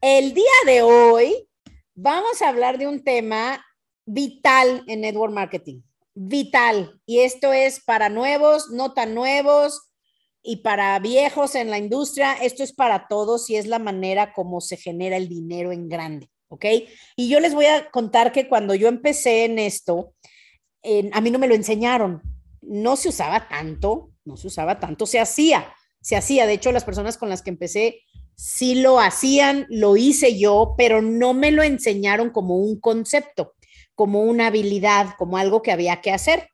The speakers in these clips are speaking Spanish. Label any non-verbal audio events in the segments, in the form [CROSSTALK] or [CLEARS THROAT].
el día de hoy vamos a hablar de un tema vital en network marketing vital. Y esto es para nuevos, no tan nuevos y para viejos en la industria. Esto es para todos y es la manera como se genera el dinero en grande. ¿Ok? Y yo les voy a contar que cuando yo empecé en esto, a mí no me lo enseñaron. No se usaba tanto, no se usaba tanto, se hacía, se hacía. De hecho, las personas con las que empecé sí lo hacían, lo hice yo, pero no me lo enseñaron como un concepto como una habilidad, como algo que había que hacer.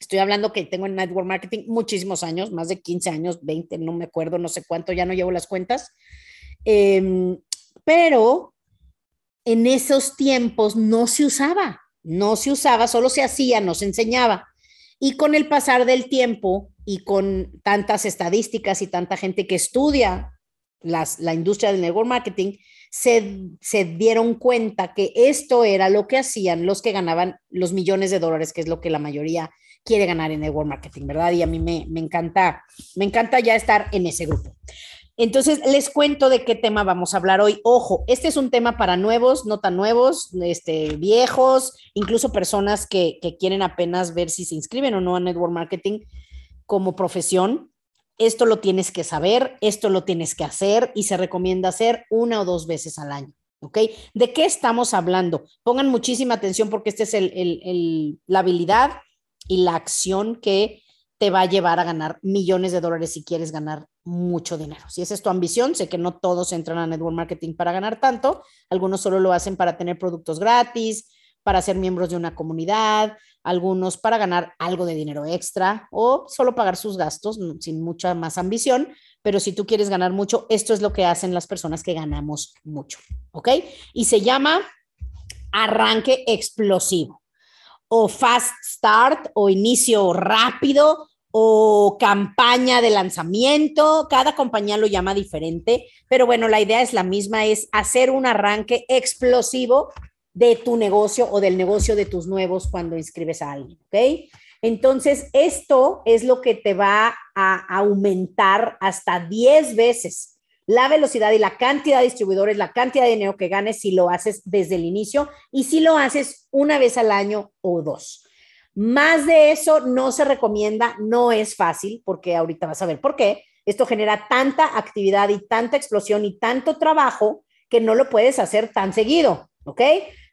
Estoy hablando que tengo en network marketing muchísimos años, más de 15 años, 20, no me acuerdo, no sé cuánto, ya no llevo las cuentas. Em, pero en esos tiempos no se usaba, no se usaba, solo se hacía, no se enseñaba. Y con el pasar del tiempo y con tantas estadísticas y tanta gente que estudia las, la industria del network marketing, se, dieron cuenta que esto era lo que hacían los que ganaban los millones de dólares, que es lo que la mayoría quiere ganar en network marketing, ¿verdad? Y a mí me, me encanta, me encanta ya estar en ese grupo. Entonces, les cuento de qué tema vamos a hablar hoy. Ojo, este es un tema para nuevos, no tan nuevos, este, viejos, incluso personas que, que quieren apenas ver si se inscriben o no a network marketing como profesión esto lo tienes que saber, esto lo tienes que hacer y se recomienda hacer una o dos veces al año. ¿Ok? ¿De qué estamos hablando? Pongan muchísima atención porque esta es el, la habilidad y la acción que te va a llevar a ganar millones de dólares si quieres ganar mucho dinero. Si esa es tu ambición, sé que no todos entran a network marketing para ganar tanto, algunos solo lo hacen para tener productos gratis, para ser miembros de una comunidad, algunos para ganar algo de dinero extra o solo pagar sus gastos sin mucha más ambición. Pero si tú quieres ganar mucho, esto es lo que hacen las personas que ganamos mucho. ¿Ok? Y se llama arranque explosivo o fast start o inicio rápido o campaña de lanzamiento. Cada compañía lo llama diferente, pero bueno, la idea es la misma, es hacer un arranque explosivo de tu negocio o del negocio de tus nuevos cuando inscribes a alguien, ¿ok? Entonces, esto es lo que te va a aumentar hasta 10 veces la velocidad y la cantidad de distribuidores, la cantidad de dinero que ganes si lo haces desde el inicio y si lo haces una vez al año o dos. Más de eso no se recomienda, no es fácil, porque ahorita vas a ver por qué. Esto genera tanta actividad y tanta explosión y tanto trabajo que no lo puedes hacer tan seguido, ¿ok?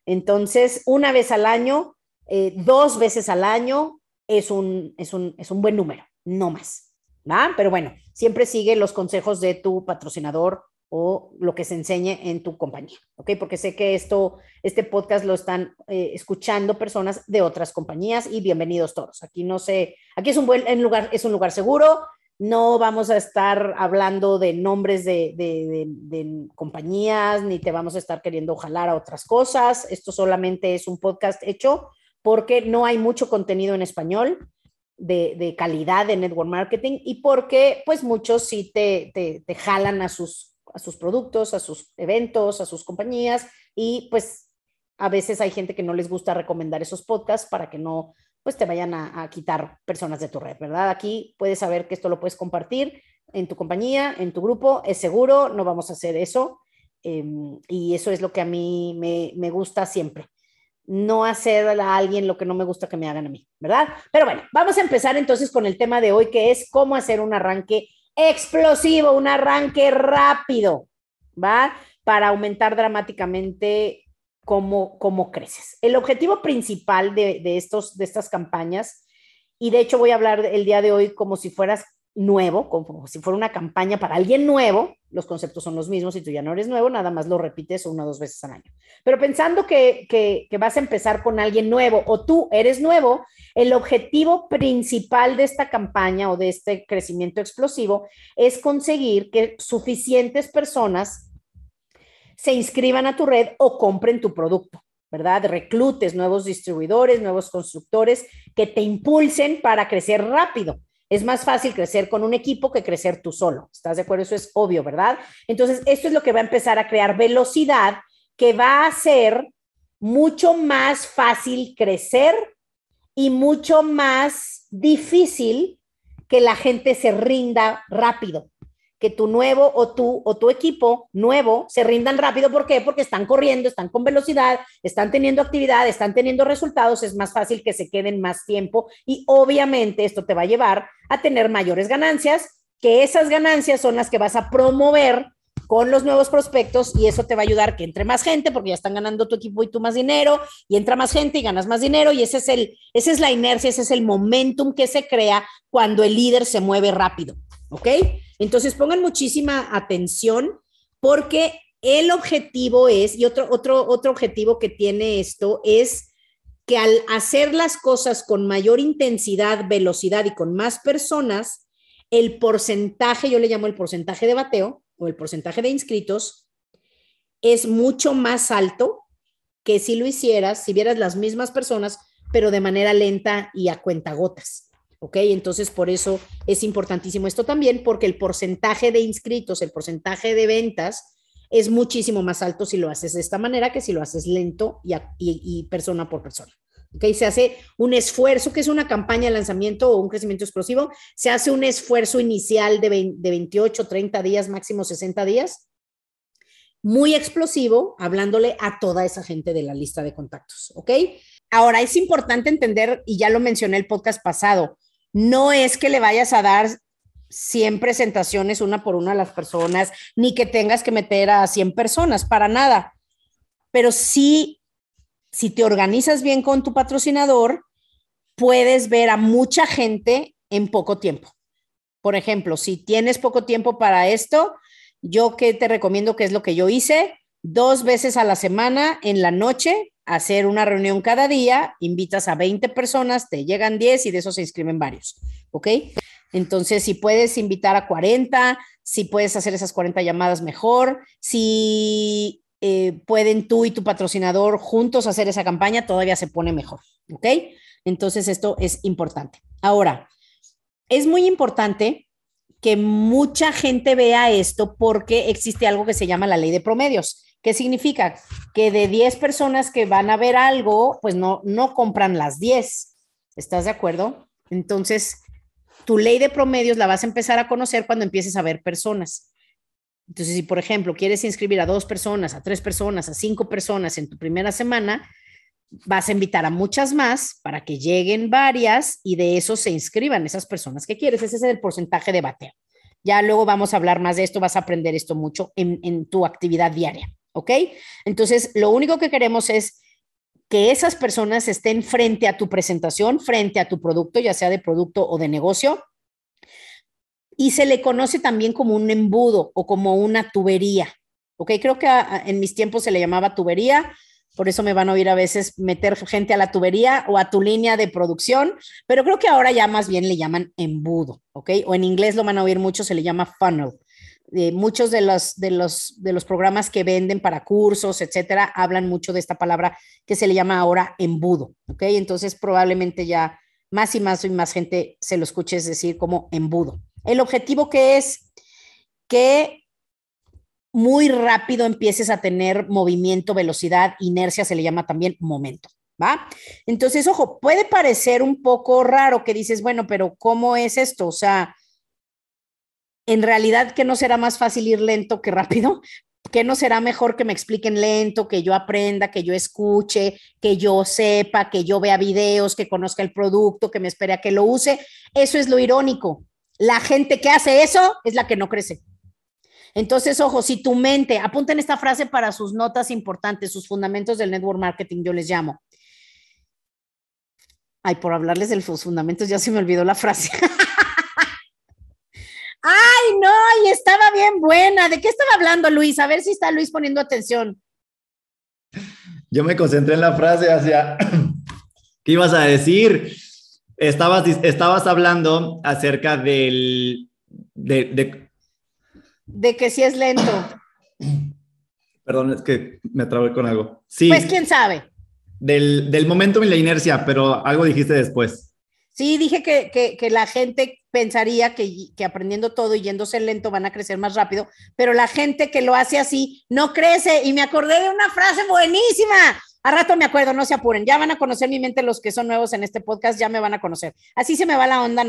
Entonces, una vez al año, eh, dos veces al año es un, es, un, es un buen número, no más. ¿va? Pero bueno, siempre sigue los consejos de tu patrocinador o lo que se enseñe en tu compañía, ¿ok? Porque sé que esto, este podcast lo están eh, escuchando personas de otras compañías y bienvenidos todos. Aquí no sé, aquí es un buen lugar, es un lugar seguro, no vamos a estar hablando de nombres de, compañías, ni te vamos a estar queriendo jalar a otras cosas. Esto solamente es un podcast hecho porque no hay mucho contenido en español de, calidad de network marketing y porque pues muchos sí te, te, jalan a sus, a sus productos, a sus eventos, a sus compañías y pues a veces hay gente que no les gusta recomendar esos podcasts para que no pues te vayan a, quitar personas de tu red, ¿verdad? Aquí puedes saber que esto lo puedes compartir en tu compañía, en tu grupo, es seguro, no vamos a hacer eso. Em, y eso es lo que a mí me, me gusta siempre. No hacer a alguien lo que no me gusta que me hagan a mí, ¿verdad? Pero bueno, vamos a empezar entonces con el tema de hoy, que es cómo hacer un arranque explosivo, un arranque rápido, ¿va? Para aumentar dramáticamente cómo, cómo creces. El objetivo principal de, de, estos, de estas campañas, y de hecho voy a hablar el día de hoy como si fueras nuevo, como si fuera una campaña para alguien nuevo, los conceptos son los mismos y tú ya no eres nuevo, nada más lo repites una o dos veces al año. Pero pensando que, que, que, vas a empezar con alguien nuevo o tú eres nuevo, el objetivo principal de esta campaña o de este crecimiento explosivo es conseguir que suficientes personas se inscriban a tu red o compren tu producto. ¿verdad? Reclutes nuevos distribuidores, nuevos constructores que te impulsen para crecer rápido. Es más fácil crecer con un equipo que crecer tú solo. ¿Estás de acuerdo? Eso es obvio, ¿verdad? Entonces, esto es lo que va a empezar a crear velocidad que va a hacer mucho más fácil crecer y mucho más difícil que la gente se rinda rápido que tu nuevo o tú o tu equipo nuevo se rindan rápido. ¿Por qué? Porque están corriendo, están con velocidad, están teniendo actividad, están teniendo resultados, es más fácil que se queden más tiempo y obviamente esto te va a llevar a tener mayores ganancias, que esas ganancias son las que vas a promover con los nuevos prospectos y eso te va a ayudar que entre más gente porque ya están ganando tu equipo y tú más dinero y entra más gente y ganas más dinero y ese es el esa es la inercia, ese es el momentum que se crea cuando el líder se mueve rápido, ¿ok? Entonces pongan muchísima atención porque el objetivo es, y otro, otro, otro objetivo que tiene esto es que al hacer las cosas con mayor intensidad, velocidad y con más personas, el porcentaje, yo le llamo el porcentaje de bateo o el porcentaje de inscritos, es mucho más alto que si lo hicieras, si vieras las mismas personas, pero de manera lenta y a cuentagotas. ¿Ok? Entonces, por eso es importantísimo esto también, porque el porcentaje de inscritos, el porcentaje de ventas es muchísimo más alto si lo haces de esta manera que si lo haces lento y, y, persona por persona. ¿ok? Se hace un esfuerzo, que es una campaña de lanzamiento o un crecimiento explosivo, se hace un esfuerzo inicial de, de 28, 30 días, máximo 60 días, muy explosivo, hablándole a toda esa gente de la lista de contactos, ¿ok? Ahora, es importante entender, y ya lo mencioné el podcast pasado, no es que le vayas a dar 100 presentaciones una por una a las personas, ni que tengas que meter a 100 personas, para nada. Pero sí, si te organizas bien con tu patrocinador, puedes ver a mucha gente en poco tiempo. Por ejemplo, si tienes poco tiempo para esto, yo que te recomiendo que es lo que yo hice, dos veces a la semana en la noche hacer una reunión cada día, invitas a 20 personas, te llegan 10 y de esos se inscriben varios, ¿ok? Entonces, si puedes invitar a 40, si puedes hacer esas 40 llamadas mejor, si eh, pueden tú y tu patrocinador juntos hacer esa campaña, todavía se pone mejor, ¿ok? Entonces, esto es importante. Ahora, es muy importante que mucha gente vea esto porque existe algo que se llama la ley de promedios. ¿Qué significa? Que de 10 personas que van a ver algo, pues no, no compran las 10. ¿Estás de acuerdo? Entonces, tu ley de promedios la vas a empezar a conocer cuando empieces a ver personas. Entonces, si por ejemplo quieres inscribir a dos personas, a tres personas, a cinco personas en tu primera semana, vas a invitar a muchas más para que lleguen varias y de eso se inscriban esas personas que quieres. Ese es el porcentaje de bateo. Ya luego vamos a hablar más de esto, vas a aprender esto mucho en, en tu actividad diaria. ¿Ok? Entonces, lo único que queremos es que esas personas estén frente a tu presentación, frente a tu producto, ya sea de producto o de negocio, y se le conoce también como un embudo o como una tubería, ¿ok? Creo que en mis tiempos se le llamaba tubería, por eso me van a oír a veces meter gente a la tubería o a tu línea de producción, pero creo que ahora ya más bien le llaman embudo, ¿ok? O en inglés lo van a oír mucho, se le llama funnel muchos de los, de, los, de los programas que venden para cursos, etcétera, hablan mucho de esta palabra que se le llama ahora embudo, ¿ok? Entonces probablemente ya más y más y más gente se lo escuche decir como embudo. El objetivo que es que muy rápido empieces a tener movimiento, velocidad, inercia, se le llama también momento. ¿Va? Entonces, ojo, puede parecer un poco raro que dices, bueno, pero ¿cómo es esto? O sea, en realidad que no será más fácil ir lento que rápido, que no será mejor que me expliquen lento, que yo aprenda, que yo escuche, que yo sepa, que yo vea videos, que conozca el producto, que me espere a que lo use. Eso es lo irónico. La gente que hace eso es la que no crece. Entonces, ojo, si tu mente, apunten esta frase para sus notas importantes, sus fundamentos del network marketing, yo les llamo. Ay, por hablarles de los fundamentos, ya se me olvidó la frase. [LAUGHS] Ay, no, y estaba bien buena. ¿De qué estaba hablando Luis? A ver si está Luis poniendo atención. Yo me concentré en la frase hacia, [CLEARS THROAT] ¿qué ibas a decir? Estabas, estabas hablando acerca del, de, de... que si es lento. [CLEARS THROAT] Perdón, es que me trabé con algo. Sí. Pues quién sabe. Del, del momento y la inercia, pero algo dijiste después. Sí, dije que, que, la gente pensaría que, que, aprendiendo todo y yéndose lento van a crecer más rápido, pero la gente que lo hace así no crece. Y me acordé de una frase buenísima. A rato me acuerdo, no se apuren. Ya van a conocer mi mente los que son nuevos en este podcast, ya me van a conocer. Así se me va la onda,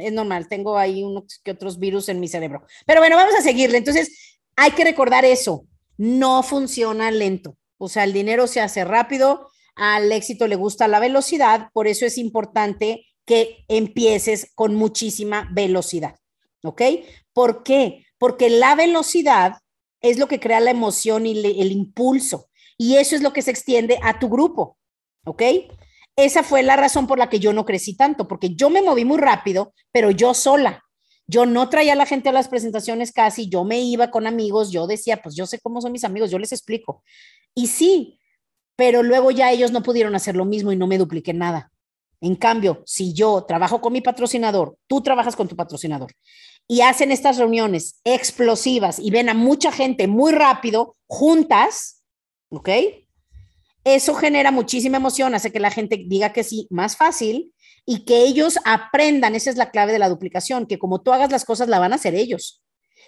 es normal. Tengo ahí unos que otros virus en mi cerebro. Pero bueno, vamos a seguirle. Entonces, hay que recordar eso. No funciona lento. O sea, el dinero se hace rápido, al éxito le gusta la velocidad, por eso es importante que empieces con muchísima velocidad. ¿Ok? ¿Por qué? Porque la velocidad es lo que crea la emoción y el impulso. Y eso es lo que se extiende a tu grupo. ¿Ok? Esa fue la razón por la que yo no crecí tanto, porque yo me moví muy rápido, pero yo sola. Yo no traía a la gente a las presentaciones casi, yo me iba con amigos, yo decía, pues yo sé cómo son mis amigos, yo les explico. Y sí, pero luego ya ellos no pudieron hacer lo mismo y no me dupliqué nada. En cambio, si yo trabajo con mi patrocinador, tú trabajas con tu patrocinador y hacen estas reuniones explosivas y ven a mucha gente muy rápido juntas, ¿ok? Eso genera muchísima emoción, hace que la gente diga que sí más fácil y que ellos aprendan, esa es la clave de la duplicación, que como tú hagas las cosas, la van a hacer ellos.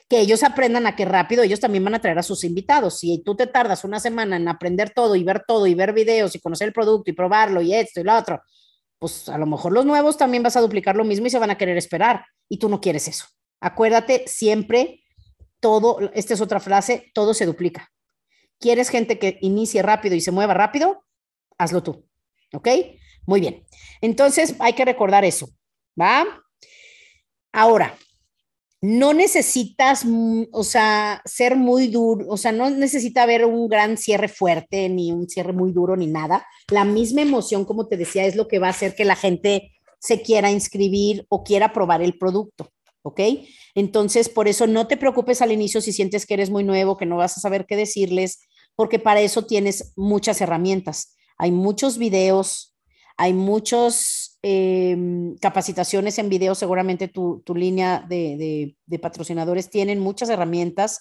Que ellos aprendan a que rápido ellos también van a traer a sus invitados. Si tú te tardas una semana en aprender todo y ver todo y ver videos y conocer el producto y probarlo y esto y lo otro, pues a lo mejor los nuevos también vas a duplicar lo mismo y se van a querer esperar y tú no quieres eso. Acuérdate siempre, todo, esta es otra frase, todo se duplica. ¿Quieres gente que inicie rápido y se mueva rápido? Hazlo tú. ¿Ok? Muy bien. Entonces hay que recordar eso. ¿Va? Ahora, no necesitas, o sea, ser muy duro, o sea, no necesita haber un gran cierre fuerte, ni un cierre muy duro, ni nada. La misma emoción, como te decía, es lo que va a hacer que la gente se quiera inscribir o quiera probar el producto, ¿ok? Entonces, por eso no te preocupes al inicio si sientes que eres muy nuevo, que no vas a saber qué decirles, porque para eso tienes muchas herramientas. Hay muchos videos, hay muchos Em, capacitaciones en video, seguramente tu, línea de, patrocinadores tienen muchas herramientas.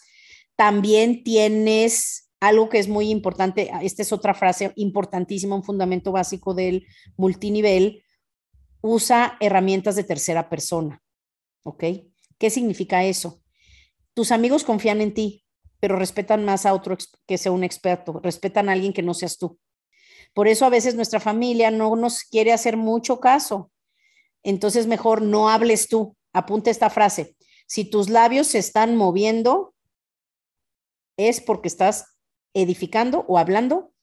También tienes algo que es muy importante, esta es otra frase importantísima, un fundamento básico del multinivel, usa herramientas de tercera persona. ¿Ok? ¿Qué significa eso? Tus amigos confían en ti, pero respetan más a otro que sea un experto, respetan a alguien que no seas tú. Por eso a veces nuestra familia no nos quiere hacer mucho caso. Entonces mejor no hables tú. Apunta esta frase. Si tus labios se están moviendo, es porque estás edificando o hablando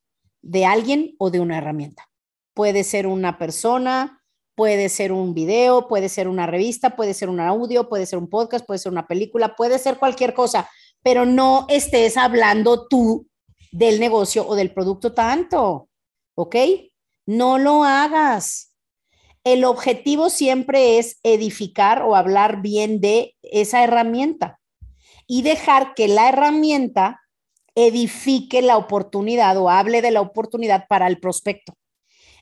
de alguien o de una herramienta. Puede ser una persona, puede ser un video, puede ser una revista, puede ser un audio, puede ser un podcast, puede ser una película, puede ser cualquier cosa, pero no estés hablando tú del negocio o del producto tanto. ¿Ok? No lo hagas. El objetivo siempre es edificar o hablar bien de esa herramienta y dejar que la herramienta edifique la oportunidad o hable de la oportunidad para el prospecto.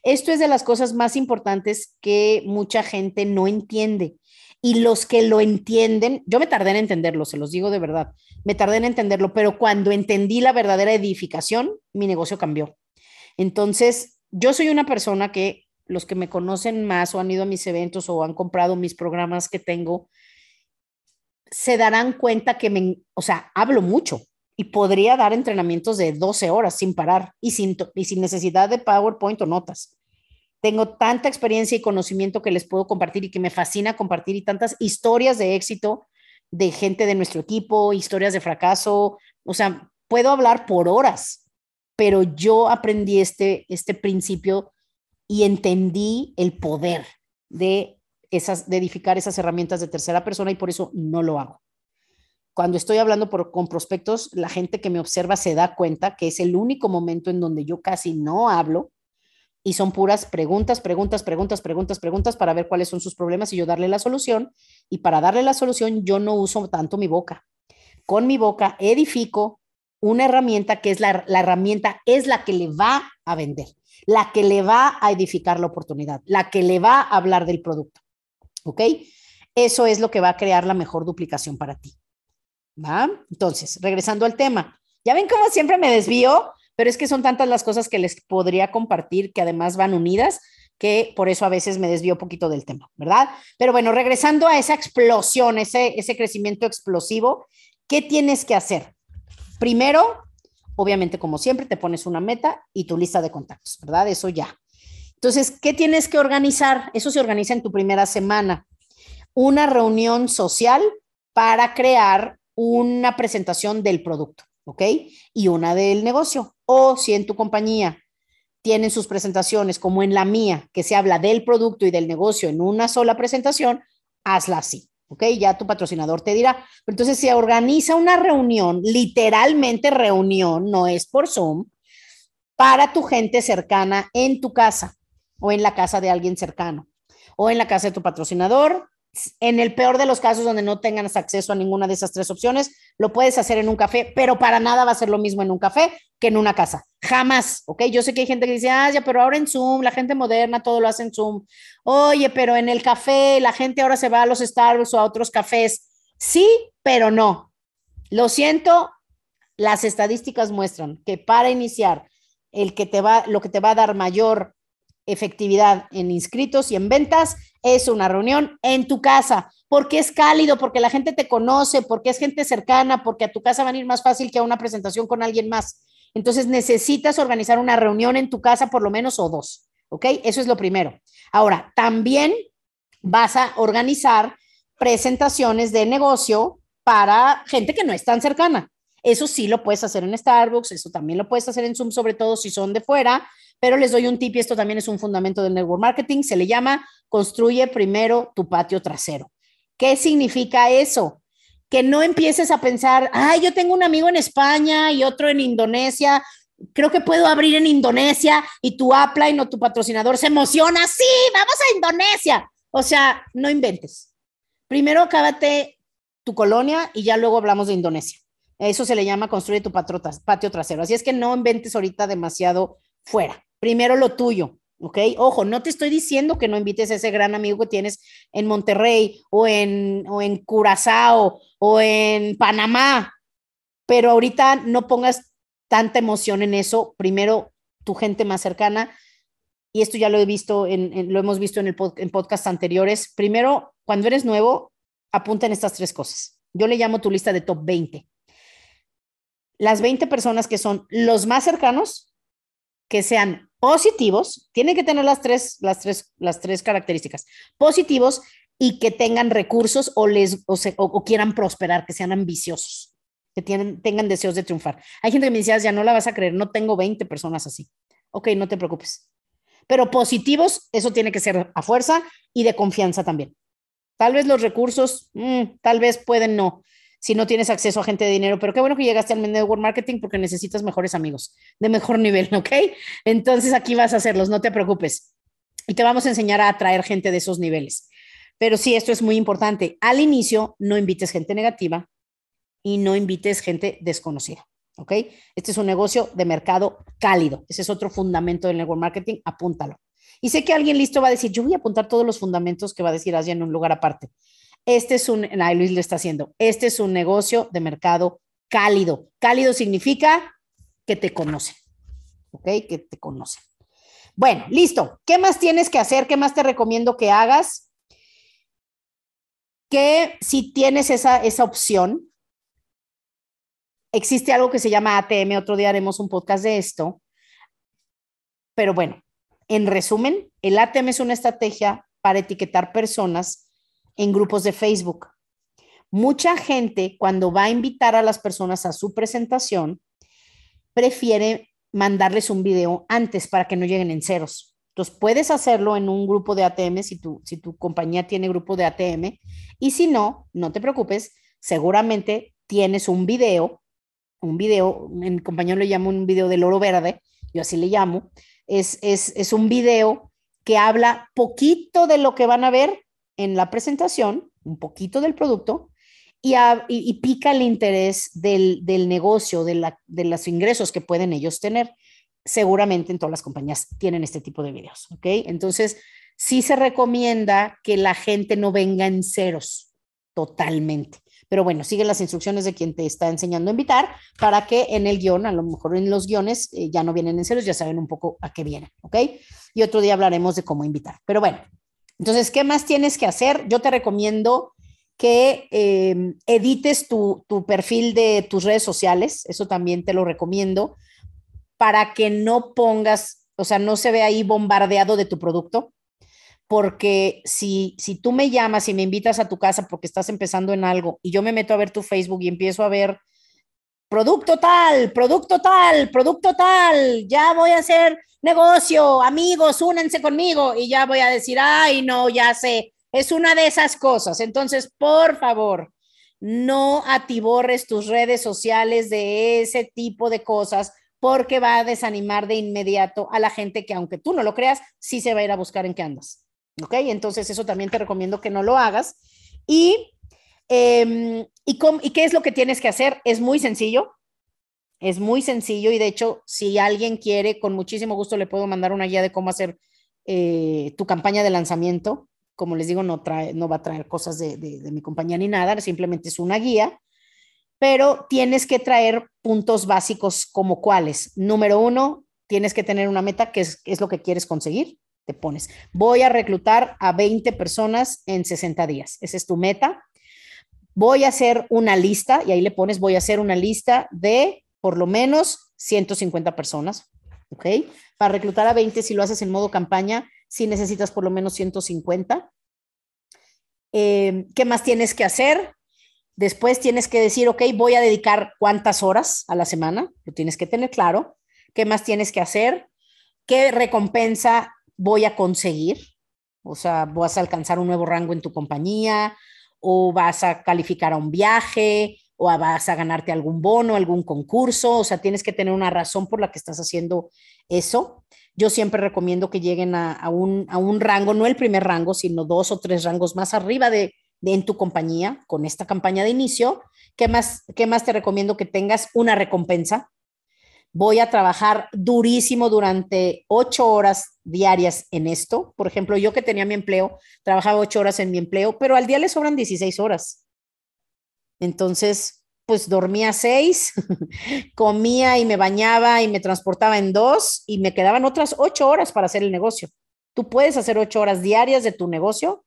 Esto es de las cosas más importantes que mucha gente no entiende. Y los que lo entienden, yo me tardé en entenderlo, se los digo de verdad, me tardé en entenderlo, pero cuando entendí la verdadera edificación, mi negocio cambió. Entonces, yo soy una persona que los que me conocen más o han ido a mis eventos o han comprado mis programas que tengo, se darán cuenta que me, o sea, hablo mucho y podría dar entrenamientos de 12 horas sin parar y sin, y sin necesidad de PowerPoint o notas. Tengo tanta experiencia y conocimiento que les puedo compartir y que me fascina compartir y tantas historias de éxito de gente de nuestro equipo, historias de fracaso, o sea, puedo hablar por horas pero yo aprendí este, este principio y entendí el poder de, esas, de edificar esas herramientas de tercera persona y por eso no lo hago. cuando estoy hablando por, con prospectos, la gente que me observa se da cuenta que es el único momento en donde yo casi no hablo y son puras preguntas, preguntas, preguntas, preguntas, preguntas para ver cuáles son sus problemas y yo darle la solución. Y para darle la solución yo no uso tanto mi boca. Con mi boca edifico una herramienta que es la, herramienta, es la que le va a vender, la que le va a edificar la oportunidad, la que le va a hablar del producto. ¿Ok? Eso es lo que va a crear la mejor duplicación para ti. ¿Va? Entonces, regresando al tema, ya ven cómo siempre me desvío, pero es que son tantas las cosas que les podría compartir que además van unidas que por eso a veces me desvío un poquito del tema, ¿verdad? Pero bueno, regresando a esa explosión, ese, ese crecimiento explosivo, ¿qué tienes que hacer? Primero, obviamente, como siempre, te pones una meta y tu lista de contactos, ¿verdad? Eso ya. Entonces, ¿qué tienes que organizar? Eso se organiza en tu primera semana. Una reunión social para crear una presentación del producto, ¿ok? Y una del negocio. O si en tu compañía tienen sus presentaciones, como en la mía, que se habla del producto y del negocio en una sola presentación, hazla así, ¿ok? Ya tu patrocinador te dirá. Entonces, se organiza una reunión, literalmente reunión, no es por Zoom, para tu gente cercana en tu casa o en la casa de alguien cercano o en la casa de tu patrocinador en el peor de los casos donde no tengas acceso a ninguna de esas tres opciones, lo puedes hacer en un café, pero para nada va a ser lo mismo en un café que en una casa. Jamás, ¿ok? Yo sé que hay gente que dice, ah, ya, pero ahora en Zoom, la gente moderna todo lo hace en Zoom. Oye, pero en el café, la gente ahora se va a los Starbucks o a otros cafés. Sí, pero no. Lo siento, las estadísticas muestran que para iniciar, el que te va, lo que te va a dar mayor efectividad en inscritos y en ventas es una reunión en tu casa, porque es cálido, porque la gente te conoce, porque es gente cercana, porque a tu casa van a ir más fácil que a una presentación con alguien más. Entonces necesitas organizar una reunión en tu casa por lo menos o dos, ¿ok? Eso es lo primero. Ahora, también vas a organizar presentaciones de negocio para gente que no es tan cercana. Eso sí lo puedes hacer en Starbucks, eso también lo puedes hacer en Zoom, sobre todo si son de fuera, pero les doy un tip y esto también es un fundamento del network marketing, se le llama construye primero tu patio trasero. ¿Qué significa eso? Que no empieces a pensar, ay, yo tengo un amigo en España y otro en Indonesia, creo que puedo abrir en Indonesia y tu upline o tu patrocinador se emociona, sí, vamos a Indonesia. O sea, no inventes. Primero acábate tu colonia y ya luego hablamos de Indonesia. Eso se le llama construye tu patio trasero. Así es que no inventes ahorita demasiado fuera primero lo tuyo, ¿ok? Ojo, no te estoy diciendo que no invites a ese gran amigo que tienes en Monterrey o en, o en Curazao o en Panamá, pero ahorita no pongas tanta emoción en eso. Primero, tu gente más cercana, y esto ya lo he visto, en, lo hemos visto en, el en podcast anteriores. Primero, cuando eres nuevo, apunta en estas tres cosas. Yo le llamo tu lista de top 20. Las 20 personas que son los más cercanos, que sean positivos, tienen que tener las tres, las tres, las tres características, positivos y que tengan recursos o, les, o, quieran prosperar, que sean ambiciosos, que tienen, tengan deseos de triunfar. Hay gente que me dice, ya no la vas a creer, no tengo 20 personas así. Ok, no te preocupes. Pero positivos, eso tiene que ser a fuerza y de confianza también. Tal vez los recursos, mm, tal vez pueden no, si no tienes acceso a gente de dinero, pero qué bueno que llegaste al network marketing porque necesitas mejores amigos de mejor [LAUGHS] nivel, ¿ok? Entonces aquí vas a hacerlos, no te preocupes. Y te vamos a enseñar a atraer gente de esos niveles. Pero sí, esto es muy importante. Al inicio, no invites gente negativa y no invites gente desconocida. ¿Ok? Este es un negocio de mercado cálido. Ese es otro fundamento del network marketing. Apúntalo. Y sé que alguien listo va a decir, yo voy a apuntar todos los fundamentos que va a decir Asia en un lugar aparte. Este es un, ay, Luis lo está haciendo, este es un negocio de mercado cálido. Cálido significa que te conocen, ¿ok? Que te conocen. Bueno, listo. ¿Qué más tienes que hacer? ¿Qué más te recomiendo que hagas? Que si tienes esa, esa opción, existe algo que se llama ATM, otro día haremos un podcast de esto, pero bueno, en resumen, el ATM es una estrategia para etiquetar personas en grupos de Facebook. Mucha gente cuando va a invitar a las personas a su presentación, prefiere mandarles un video antes para que no lleguen en ceros. Entonces, puedes hacerlo en un grupo de ATM si tu, si tu compañía tiene grupo de ATM y si no, no te preocupes, seguramente tienes un video, un video, en compañero le llamo un video del oro verde, yo así le llamo, es, es, es un video que habla poquito de lo que van a ver en la presentación, un poquito del producto, y, pica el interés del, negocio, de, la, los ingresos que pueden ellos tener. Seguramente en todas las compañías tienen este tipo de videos, ¿ok? Entonces, sí se recomienda que la gente no venga en ceros totalmente. Pero bueno, sigue las instrucciones de quien te está enseñando a invitar para que en el guion, a lo mejor en los guiones eh, ya no vienen en ceros, ya saben un poco a qué vienen, ¿ok? Y otro día hablaremos de cómo invitar. Pero bueno, entonces, ¿qué más tienes que hacer? Yo te recomiendo que em, edites tu, perfil de tus redes sociales, eso también te lo recomiendo, para que no pongas, o sea, no se ve ahí bombardeado de tu producto, porque si, si tú me llamas y me invitas a tu casa porque estás empezando en algo y yo me meto a ver tu Facebook y empiezo a ver producto tal, producto tal, producto tal, ya voy a hacer negocio, amigos, únanse conmigo y ya voy a decir, ay, no, ya sé, es una de esas cosas. Entonces, por favor, no atiborres tus redes sociales de ese tipo de cosas porque va a desanimar de inmediato a la gente que aunque tú no lo creas, sí se va a ir a buscar en qué andas. ¿Ok? Entonces, eso también te recomiendo que no lo hagas. Y, em, y, ¿y qué es lo que tienes que hacer? Es muy sencillo. Es muy sencillo y de hecho, si alguien quiere, con muchísimo gusto le puedo mandar una guía de cómo hacer eh, tu campaña de lanzamiento. Como les digo, no, trae, no va a traer cosas de, de, mi compañía ni nada, simplemente es una guía, pero tienes que traer puntos básicos como cuáles. Número uno, tienes que tener una meta, que es, es lo que quieres conseguir. Te pones, voy a reclutar a 20 personas en 60 días. Esa es tu meta. Voy a hacer una lista, y ahí le pones, voy a hacer una lista de por lo menos 150 personas, ¿ok? Para reclutar a 20, si lo haces en modo campaña, si necesitas por lo menos 150. Eh, ¿Qué más tienes que hacer? Después tienes que decir, ok, voy a dedicar cuántas horas a la semana, lo tienes que tener claro. ¿Qué más tienes que hacer? ¿Qué recompensa voy a conseguir? O sea, vas a alcanzar un nuevo rango en tu compañía o vas a calificar a un viaje o vas a ganarte algún bono, algún concurso, o sea, tienes que tener una razón por la que estás haciendo eso. Yo siempre recomiendo que lleguen a, un, rango, no el primer rango, sino dos o tres rangos más arriba de, en tu compañía con esta campaña de inicio. ¿Qué más, ¿Qué más te recomiendo que tengas? Una recompensa. Voy a trabajar durísimo durante ocho horas diarias en esto. Por ejemplo, yo que tenía mi empleo, trabajaba ocho horas en mi empleo, pero al día le sobran 16 horas. Entonces, pues dormía seis, [LAUGHS] comía y me bañaba y me transportaba en dos y me quedaban otras ocho horas para hacer el negocio. Tú puedes hacer ocho horas diarias de tu negocio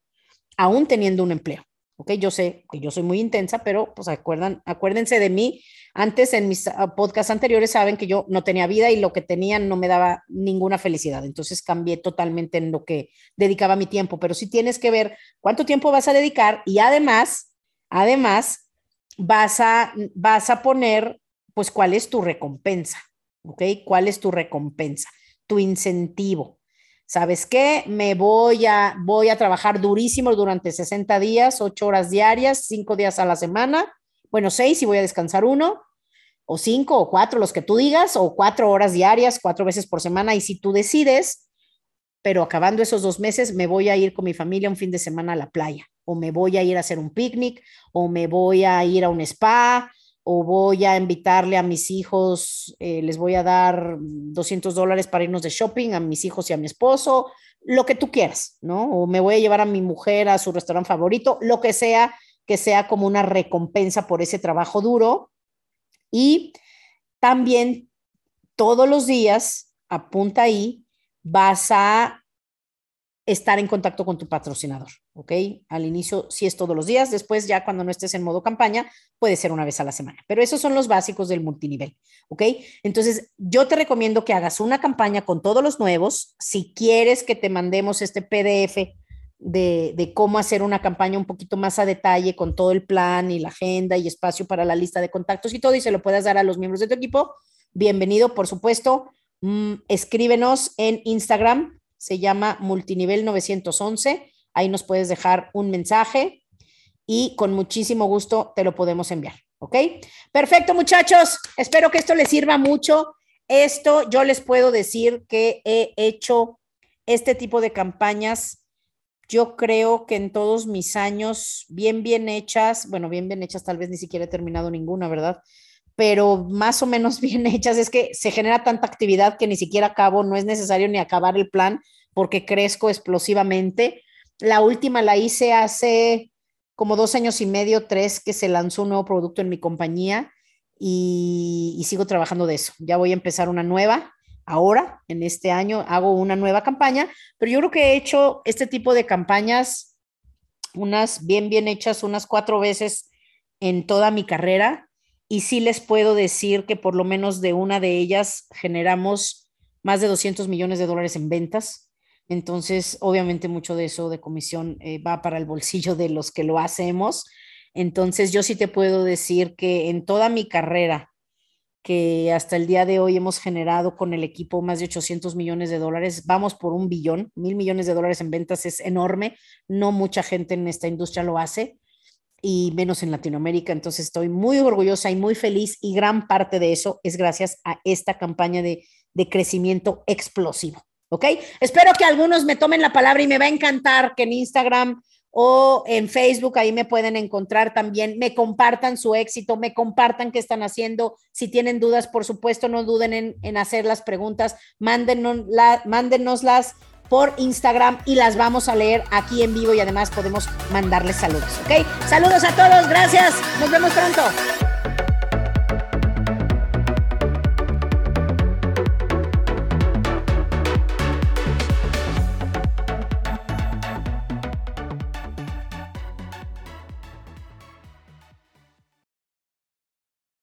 aún teniendo un empleo. Ok, yo sé que yo soy muy intensa, pero pues acuerdan, acuérdense de mí. Antes en mis ah, podcasts anteriores saben que yo no tenía vida y lo que tenía no me daba ninguna felicidad. Entonces cambié totalmente en lo que dedicaba mi tiempo. Pero sí tienes que ver cuánto tiempo vas a dedicar y además, además, vas a, vas a poner, pues, cuál es tu recompensa, ¿ok? ¿Cuál es tu recompensa? Tu incentivo. ¿Sabes qué? Me voy a, voy a trabajar durísimo durante 60 días, 8 horas diarias, 5 días a la semana, bueno, 6 y voy a descansar uno, o 5 o 4, los que tú digas, o 4 horas diarias, 4 veces por semana, y si tú decides, pero acabando esos dos meses, me voy a ir con mi familia un fin de semana a la playa o me voy a ir a hacer un picnic, o me voy a ir a un spa, o voy a invitarle a mis hijos, eh, les voy a dar 200 dólares para irnos de shopping a mis hijos y a mi esposo, lo que tú quieras, ¿no? O me voy a llevar a mi mujer a su restaurante favorito, lo que sea, que sea como una recompensa por ese trabajo duro. Y también todos los días, apunta ahí, vas a estar en contacto con tu patrocinador, ¿ok? Al inicio sí es todos los días, después ya cuando no estés en modo campaña puede ser una vez a la semana, pero esos son los básicos del multinivel, ¿ok? Entonces yo te recomiendo que hagas una campaña con todos los nuevos, si quieres que te mandemos este PDF de, cómo hacer una campaña un poquito más a detalle con todo el plan y la agenda y espacio para la lista de contactos y todo y se lo puedas dar a los miembros de tu equipo, bienvenido, por supuesto. Mm, escríbenos en Instagram se llama Multinivel 911. Ahí nos puedes dejar un mensaje y con muchísimo gusto te lo podemos enviar. ¿Ok? Perfecto, muchachos. Espero que esto les sirva mucho. Esto yo les puedo decir que he hecho este tipo de campañas. Yo creo que en todos mis años, bien, bien hechas, bueno, bien, bien hechas, tal vez ni siquiera he terminado ninguna, ¿verdad? Pero más o menos [LAUGHS] bien hechas, es que se genera tanta actividad que ni siquiera acabo, no es necesario ni acabar el plan porque crezco explosivamente. La última la hice hace como dos años y medio, tres, que se lanzó un nuevo producto en mi compañía y, sigo trabajando de eso. Ya voy a empezar una nueva. Ahora, en este año, hago una nueva campaña, pero yo creo que he hecho este tipo de campañas, unas bien, bien hechas, unas cuatro veces en toda mi carrera. Y sí les puedo decir que por lo menos de una de ellas generamos más de 200 millones de dólares en ventas. Entonces, obviamente mucho de eso de comisión eh, va para el bolsillo de los que lo hacemos. Entonces, yo sí te puedo decir que en toda mi carrera, que hasta el día de hoy hemos generado con el equipo más de 800 millones de dólares, vamos por un billón, mil millones de dólares en ventas es enorme, no mucha gente en esta industria lo hace y menos en Latinoamérica, entonces estoy muy orgullosa y muy feliz y gran parte de eso es gracias a esta campaña de, de crecimiento explosivo. ¿ok? Espero que algunos me tomen la palabra y me va a encantar que en Instagram o en Facebook ahí me pueden encontrar también, me compartan su éxito, me compartan qué están haciendo. Si tienen dudas, por supuesto, no duden en, hacer las preguntas, mándenos la, mándenoslas por Instagram y las vamos a leer aquí en vivo y además podemos mandarles saludos, ¿ok? Saludos a todos, gracias, nos vemos pronto.